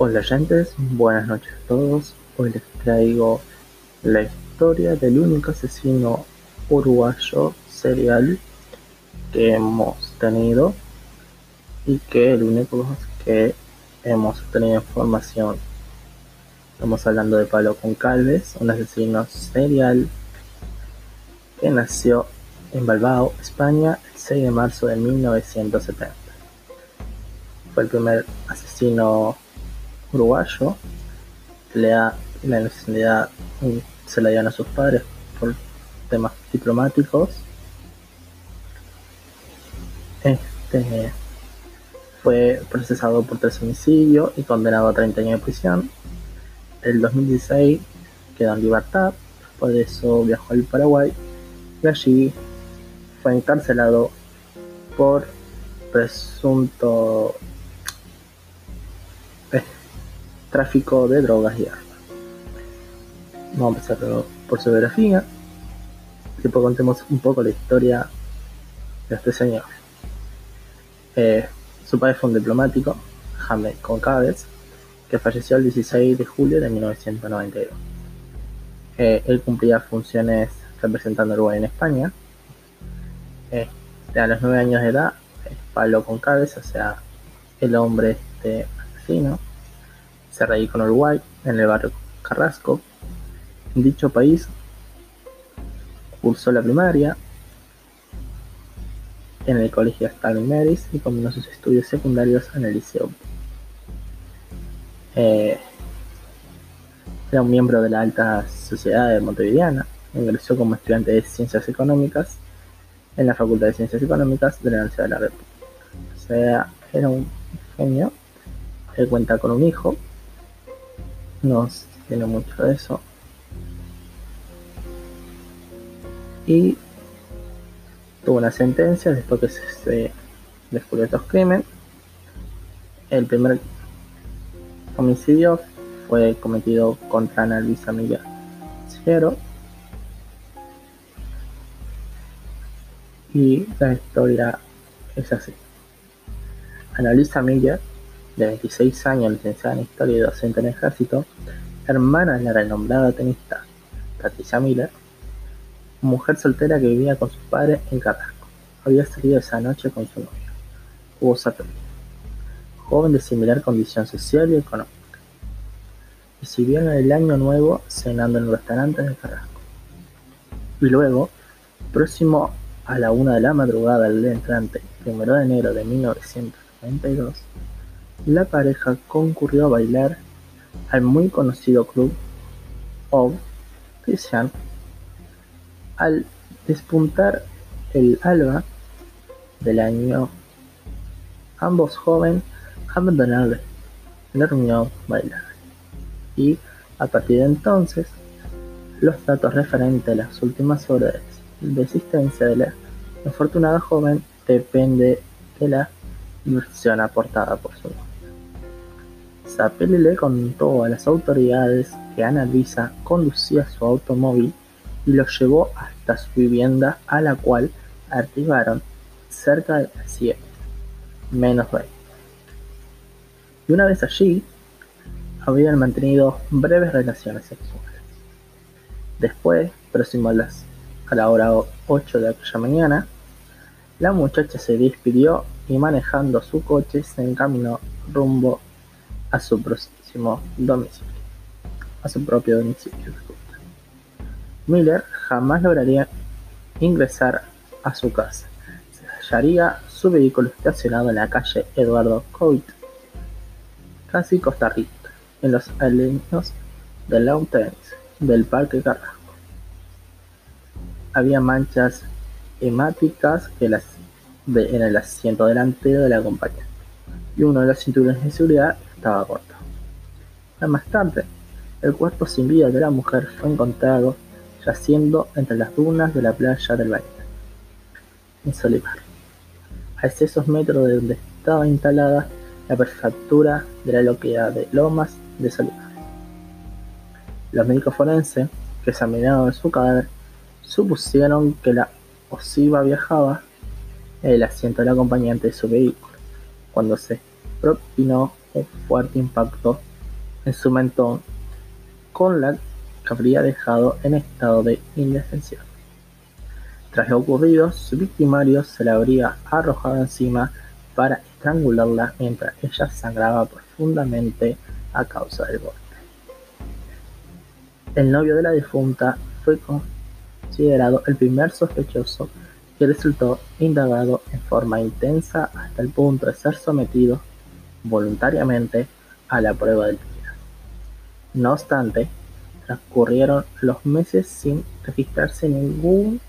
Hola oyentes, buenas noches a todos. Hoy les traigo la historia del único asesino uruguayo serial que hemos tenido y que el único que hemos tenido información. Estamos hablando de Pablo Concalves, un asesino serial que nació en Balbao, España, el 6 de marzo de 1970. Fue el primer asesino uruguayo le da la nacionalidad se la dieron a sus padres por temas diplomáticos. Este fue procesado por tres homicidios y condenado a 30 años de prisión. El 2016 quedó en libertad de eso viajó al Paraguay y allí fue encarcelado por presunto tráfico de drogas y armas. Vamos a empezar por su biografía. Después contemos un poco la historia de este señor. Eh, su padre fue un diplomático, James Concaves, que falleció el 16 de julio de 1992. Eh, él cumplía funciones representando a Uruguay en España. Eh, a los 9 años de edad, Pablo Concaves, o sea, el hombre este asesino, se radicó en Uruguay, en el barrio Carrasco. En dicho país cursó la primaria en el colegio Stalin Meris y combinó sus estudios secundarios en el liceo. Eh, era un miembro de la alta sociedad de Montevideana. Ingresó como estudiante de Ciencias Económicas en la Facultad de Ciencias Económicas de la Universidad de la República. O sea, era un genio. Él cuenta con un hijo no tiene mucho de eso. Y tuvo una sentencia después que se, descubrió estos crímenes. El primer homicidio fue cometido contra Ana Luisa Milla Ciero. Y la historia es así. Ana Luisa Miller de 26 años, licenciada en Historia y docente en el Ejército, hermana de la renombrada tenista Patricia Miller, mujer soltera que vivía con sus padres en Carrasco. Había salido esa noche con su novio, Hugo Satori, joven de similar condición social y económica. Recibieron el año nuevo cenando en un restaurante de Carrasco. Y luego, próximo a la una de la madrugada del día entrante, primero de enero de 1992, la pareja concurrió a bailar al muy conocido club of Christian. Al despuntar el alba del año, ambos jóvenes abandonaron la reunión bailar y a partir de entonces los datos referentes a las últimas horas de existencia de la afortunada joven depende de la versión aportada por su novio. Zapelli le contó a las autoridades que Ana Luisa conducía su automóvil y lo llevó hasta su vivienda a la cual arribaron cerca de las 7, menos 20. Y una vez allí, habían mantenido breves relaciones sexuales. Después, próximo a, las, a la hora 8 de aquella mañana, la muchacha se despidió y manejando su coche se encaminó rumbo a su próximo domicilio, a su propio domicilio. Miller jamás lograría ingresar a su casa. Se hallaría su vehículo estacionado en la calle Eduardo Coit, casi Costa Rica, en los aleños de Lawn del Parque Carrasco. Había manchas hemáticas en el asiento delantero de la compañía y uno de los cinturones de seguridad estaba corto. Más tarde, el cuerpo sin vida de la mujer fue encontrado yaciendo entre las dunas de la playa del Bahía, en Solivar, a escasos metros de donde estaba instalada la prefectura de la localidad de Lomas de Solivar. Los médicos forenses que examinaron su cadáver supusieron que la osiva viajaba en el asiento del acompañante de su vehículo cuando se propinó un fuerte impacto en su mentón con la que habría dejado en estado de indefensión. Tras lo ocurrido, su victimario se le habría arrojado encima para estrangularla mientras ella sangraba profundamente a causa del golpe. El novio de la difunta fue considerado el primer sospechoso y resultó indagado en forma intensa hasta el punto de ser sometido voluntariamente a la prueba del crimen. No obstante, transcurrieron los meses sin registrarse ningún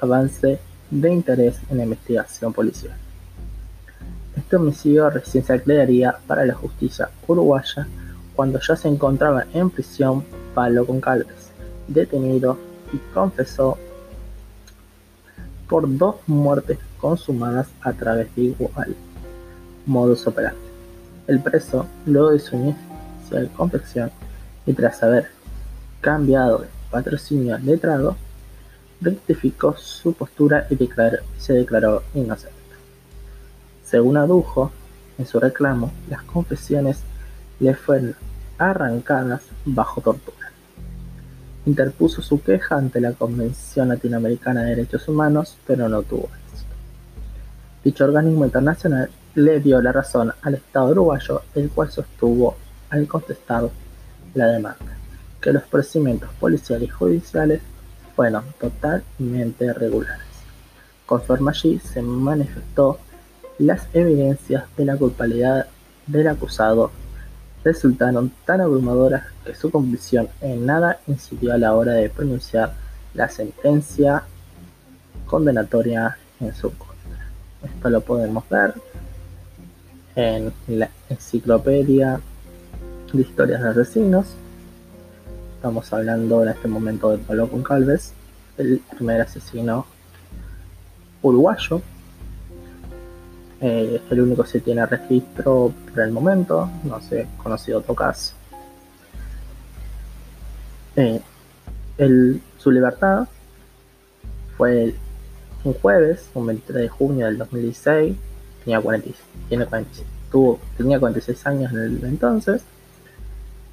avance de interés en la investigación policial. Este homicidio recién se aclararía para la justicia uruguaya cuando ya se encontraba en prisión Palo Concalves, detenido y confesó por dos muertes consumadas a través de igual modus operandi. El preso, luego de su inicial confesión y tras haber cambiado de patrocinio al letrado, rectificó su postura y se declaró inocente. Según adujo en su reclamo, las confesiones le fueron arrancadas bajo tortura. Interpuso su queja ante la Convención Latinoamericana de Derechos Humanos, pero no tuvo éxito. Dicho organismo internacional le dio la razón al Estado uruguayo, el cual sostuvo al contestar la demanda, que los procedimientos policiales y judiciales fueron totalmente regulares. Conforme allí se manifestó las evidencias de la culpabilidad del acusado resultaron tan abrumadoras que su convicción en nada incidió a la hora de pronunciar la sentencia condenatoria en su contra. Esto lo podemos ver en la enciclopedia de historias de asesinos. Estamos hablando en este momento de Pablo Concalves, el primer asesino uruguayo eh, el único que tiene registro por el momento, no se conocido otro caso. Eh, su libertad fue un jueves, un 23 de junio del 2016, tenía 46, tiene tuvo, tenía 46 años en el entonces.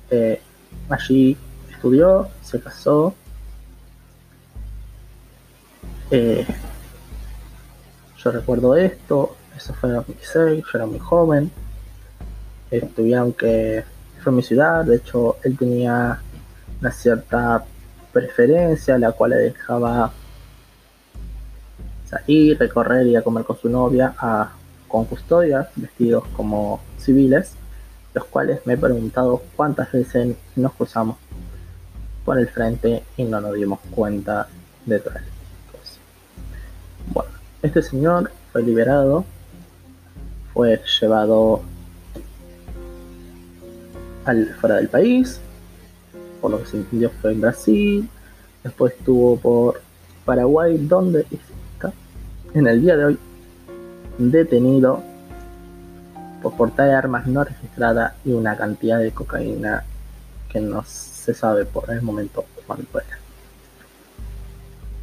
Eh, allí estudió, se casó. yo recuerdo esto, eso fue en 2016, yo era muy joven. Tuvieron que. Fue mi ciudad, de hecho, él tenía una cierta preferencia, la cual le dejaba salir, recorrer y a comer con su novia a, con custodia, vestidos como civiles, los cuales me he preguntado cuántas veces nos cruzamos por el frente y no nos dimos cuenta de cosa. Bueno, este señor fue liberado fue llevado al, fuera del país, por lo que se entendió fue en Brasil, después estuvo por Paraguay, donde está en el día de hoy detenido por portar armas no registradas y una cantidad de cocaína que no se sabe por el momento cuánto era.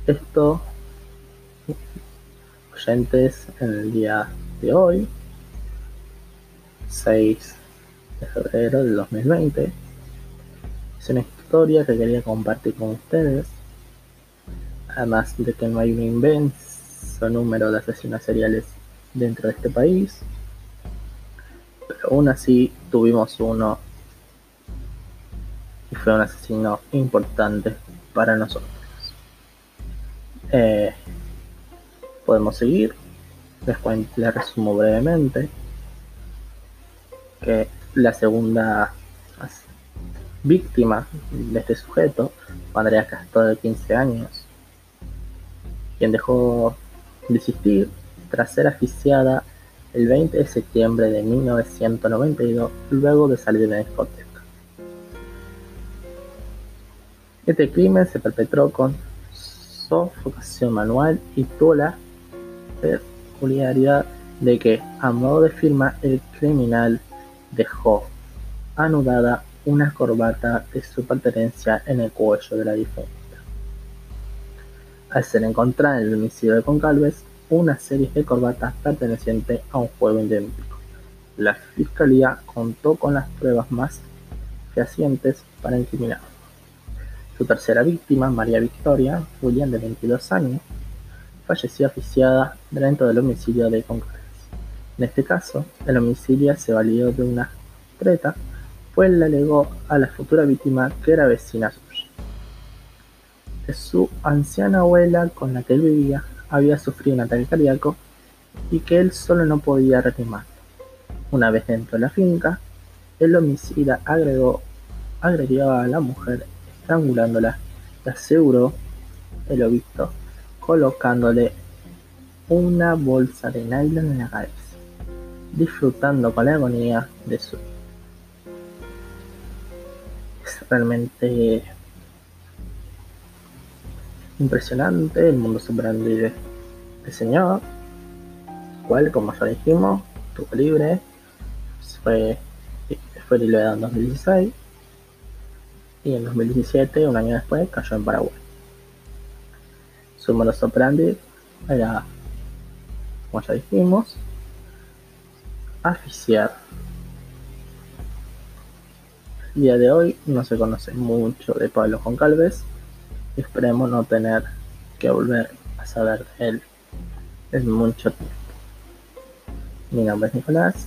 Esto, oyentes, en el día de hoy 6 de febrero del 2020. Es una historia que quería compartir con ustedes. Además de que no hay un inmenso número de asesinos seriales dentro de este país. Pero aún así tuvimos uno y fue un asesino importante para nosotros. Eh, podemos seguir. Les, les resumo brevemente que la segunda víctima de este sujeto Andrea Castro de 15 años, quien dejó de existir tras ser asfixiada el 20 de septiembre de 1992 luego de salir de la discoteca. Este crimen se perpetró con sofocación manual y tuvo peculiaridad de que, a modo de firma, el criminal dejó anudada una corbata de su pertenencia en el cuello de la difunta. Al ser encontrada en el homicidio de Concalves, una serie de corbatas pertenecientes a un juego idéntico. La fiscalía contó con las pruebas más fehacientes para incriminarlo. Su tercera víctima, María Victoria Julián, de 22 años, falleció asfixiada dentro del homicidio de Concarnes. En este caso, el homicidio se valió de una treta, pues le alegó a la futura víctima que era vecina suya. De su anciana abuela con la que él vivía había sufrido un ataque cardíaco y que él solo no podía reanimar. Una vez dentro de la finca, el homicida agregó, agredió a la mujer estrangulándola y aseguró el obispo colocándole una bolsa de nylon en la cabeza, disfrutando con la agonía de su Es realmente impresionante el mundo este señor, cual, como ya dijimos, estuvo libre, fue fue en 2016 y en 2017, un año después, cayó en Paraguay. Su modus operandi era, como ya dijimos, asfixiar. El día de hoy no se conoce mucho de Pablo Concalves esperemos no tener que volver a saber de él en mucho tiempo. Mi nombre es Nicolás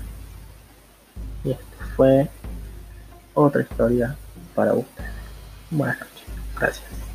y este fue otra historia para ustedes. Buenas noches. Gracias.